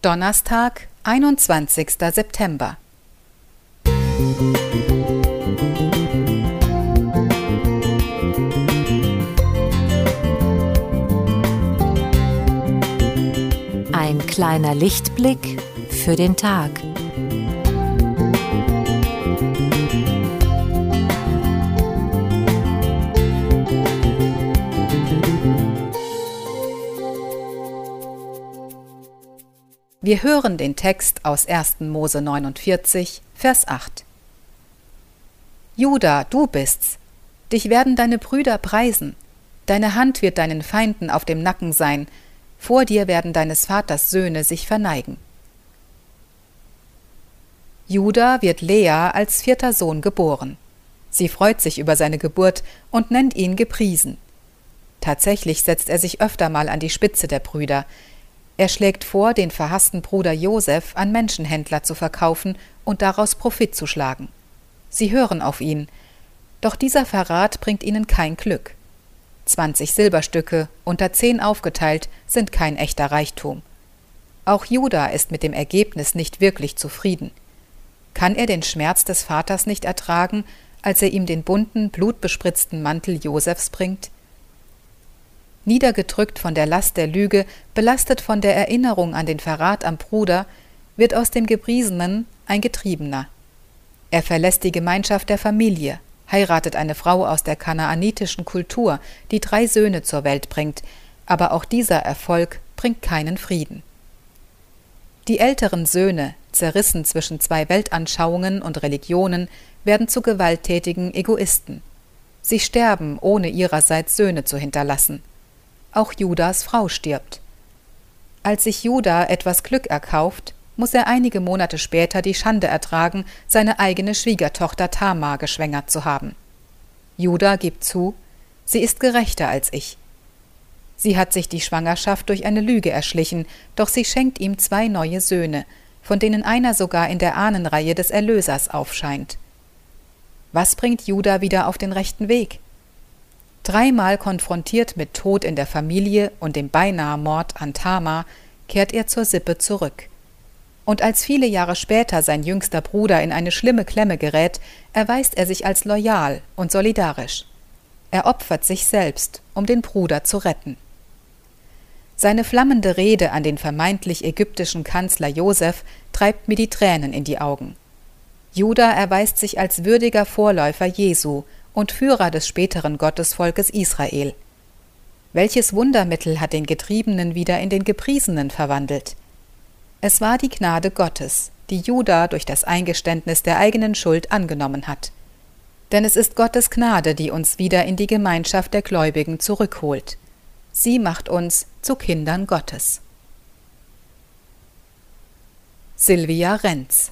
Donnerstag, 21. September. Ein kleiner Lichtblick für den Tag. Wir hören den Text aus 1. Mose 49, Vers 8. Juda, du bist's. Dich werden deine Brüder preisen. Deine Hand wird deinen Feinden auf dem Nacken sein. Vor dir werden deines Vaters Söhne sich verneigen. Juda wird Lea als vierter Sohn geboren. Sie freut sich über seine Geburt und nennt ihn gepriesen. Tatsächlich setzt er sich öfter mal an die Spitze der Brüder. Er schlägt vor, den verhassten Bruder Josef an Menschenhändler zu verkaufen und daraus Profit zu schlagen. Sie hören auf ihn, doch dieser Verrat bringt ihnen kein Glück. 20 Silberstücke, unter zehn aufgeteilt, sind kein echter Reichtum. Auch Juda ist mit dem Ergebnis nicht wirklich zufrieden. Kann er den Schmerz des Vaters nicht ertragen, als er ihm den bunten, blutbespritzten Mantel Josefs bringt? Niedergedrückt von der Last der Lüge, belastet von der Erinnerung an den Verrat am Bruder, wird aus dem Gepriesenen ein Getriebener. Er verlässt die Gemeinschaft der Familie, heiratet eine Frau aus der kanaanitischen Kultur, die drei Söhne zur Welt bringt, aber auch dieser Erfolg bringt keinen Frieden. Die älteren Söhne, zerrissen zwischen zwei Weltanschauungen und Religionen, werden zu gewalttätigen Egoisten. Sie sterben, ohne ihrerseits Söhne zu hinterlassen. Auch Judas Frau stirbt. Als sich Juda etwas Glück erkauft, muss er einige Monate später die Schande ertragen, seine eigene Schwiegertochter Tamar geschwängert zu haben. Juda gibt zu, sie ist gerechter als ich. Sie hat sich die Schwangerschaft durch eine Lüge erschlichen, doch sie schenkt ihm zwei neue Söhne, von denen einer sogar in der Ahnenreihe des Erlösers aufscheint. Was bringt Juda wieder auf den rechten Weg? Dreimal konfrontiert mit Tod in der Familie und dem beinahe Mord an Tama, kehrt er zur Sippe zurück. Und als viele Jahre später sein jüngster Bruder in eine schlimme Klemme gerät, erweist er sich als loyal und solidarisch. Er opfert sich selbst, um den Bruder zu retten. Seine flammende Rede an den vermeintlich ägyptischen Kanzler Josef treibt mir die Tränen in die Augen. Juda erweist sich als würdiger Vorläufer Jesu und Führer des späteren Gottesvolkes Israel. Welches Wundermittel hat den Getriebenen wieder in den Gepriesenen verwandelt? Es war die Gnade Gottes, die Juda durch das Eingeständnis der eigenen Schuld angenommen hat. Denn es ist Gottes Gnade, die uns wieder in die Gemeinschaft der Gläubigen zurückholt. Sie macht uns zu Kindern Gottes. Silvia Renz